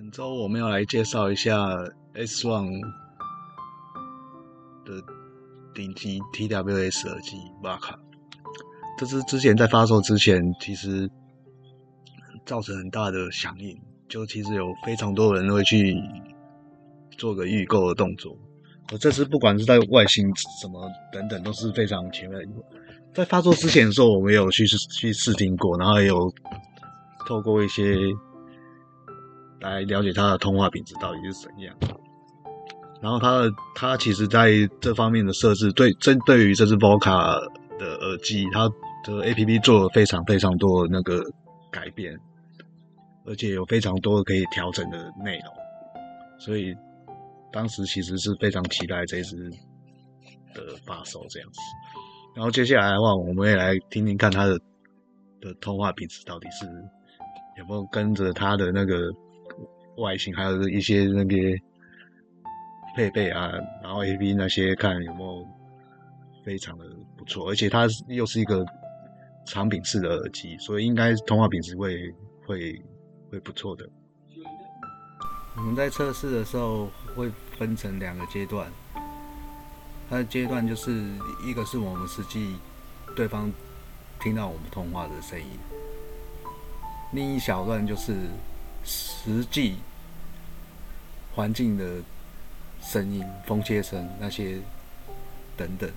本周我们要来介绍一下 S One 的顶级 TWS 耳机 Vaka。这是之前在发售之前，其实造成很大的响应，就其实有非常多人会去做个预购的动作。我这次不管是在外形什么等等，都是非常前面。在发售之前的时候，我们有去去试听过，然后也有透过一些。来了解它的通话品质到底是怎样。然后它的它其实在这方面的设置，对针对于这只 VOCAL 的耳机，它的 A P P 做了非常非常多的那个改变，而且有非常多可以调整的内容，所以当时其实是非常期待这只的发售这样子。然后接下来的话，我们也来听听看它的的通话品质到底是有没有跟着它的那个。外形还有一些那些配备啊，然后 A P 那些看有没有非常的不错，而且它又是一个长柄式的耳机，所以应该通话品质会会会不错的。我们在测试的时候会分成两个阶段，它的阶段就是一个是我们实际对方听到我们通话的声音，另一小段就是实际。环境的声音、风切声那些等等，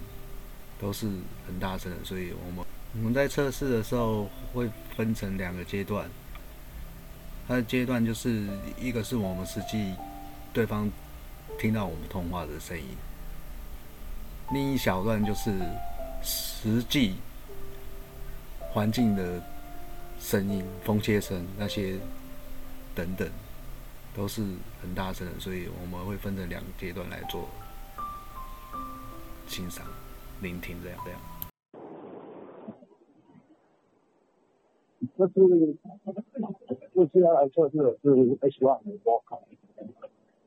都是很大声的。所以我们我们在测试的时候会分成两个阶段。它的阶段就是一个是我们实际对方听到我们通话的声音，另一小段就是实际环境的声音、风切声那些等等。都是很大声的，所以我们会分成两个阶段来做欣赏、聆听这样这样。这是这次要来测试的是 H1 的波卡，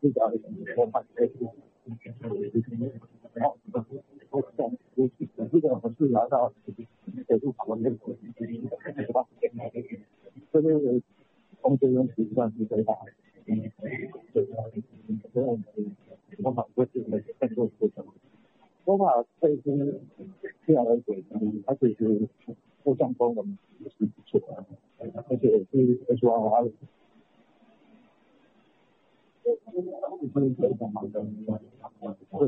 这家的波卡 H，然后我送，我这个我是拿到给入场的那个，这个空间跟体算是最大的。嗯，对，然后方法不是很很多过程。方法这一支这样的轨迹，它其实后向功能也是不错的，而且是 H 1 R。这是非常好的，这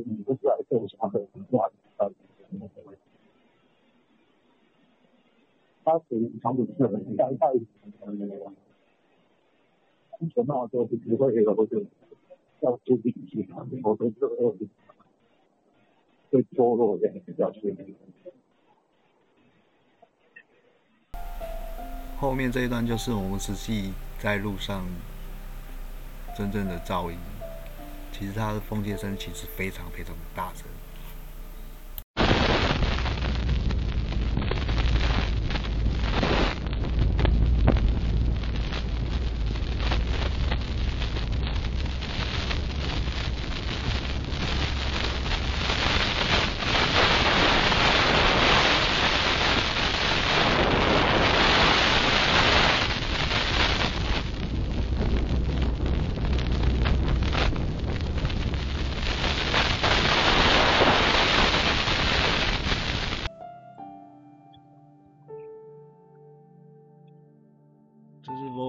你不是来测试它的软的，它属于长度是很大概。安全帽都是不会有，就要注意一些，否则这个会脱落的比较严重。后面这一段就是我们实际在路上真正的噪音，其实它的风切声其实非常非常的大声。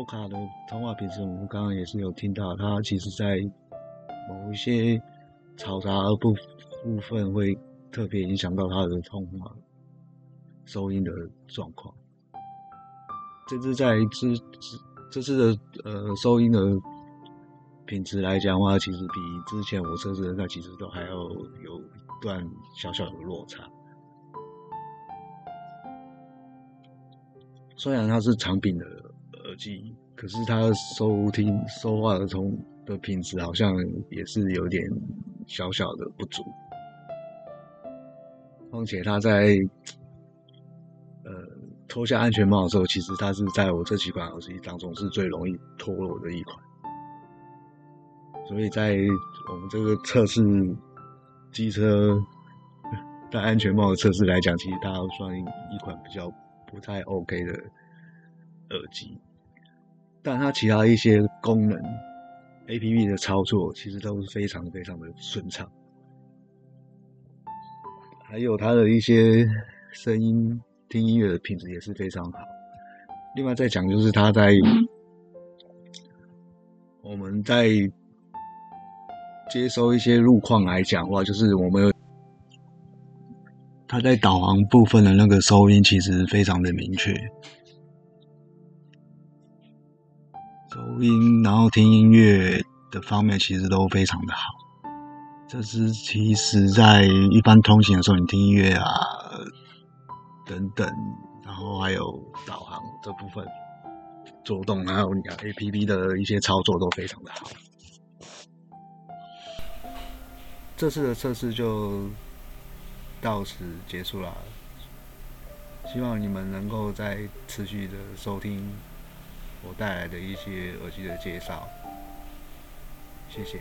这是 Voca 的通话品质，我们刚刚也是有听到，它其实在某一些嘈杂的部部分会特别影响到它的通话收音的状况。这次在这这次的呃收音的品质来讲的话，其实比之前我测试的那其实都还要有一段小小的落差。虽然它是长柄的。机，可是它收听说话的通的品质好像也是有点小小的不足。况且它在呃脱下安全帽的时候，其实它是在我这几款耳机当中是最容易脱落的一款。所以在我们这个测试机车戴安全帽的测试来讲，其实它算一款比较不太 OK 的耳机。但它其他一些功能 A P P 的操作其实都是非常非常的顺畅，还有它的一些声音听音乐的品质也是非常好。另外再讲就是它在我们在接收一些路况来讲的话，就是我们它在导航部分的那个收音其实非常的明确。音，然后听音乐的方面其实都非常的好。这是其实在一般通行的时候，你听音乐啊等等，然后还有导航这部分做动，还有你的 A P P 的一些操作都非常的好。这次的测试就到此结束了，希望你们能够再持续的收听。我带来的一些耳机的介绍，谢谢。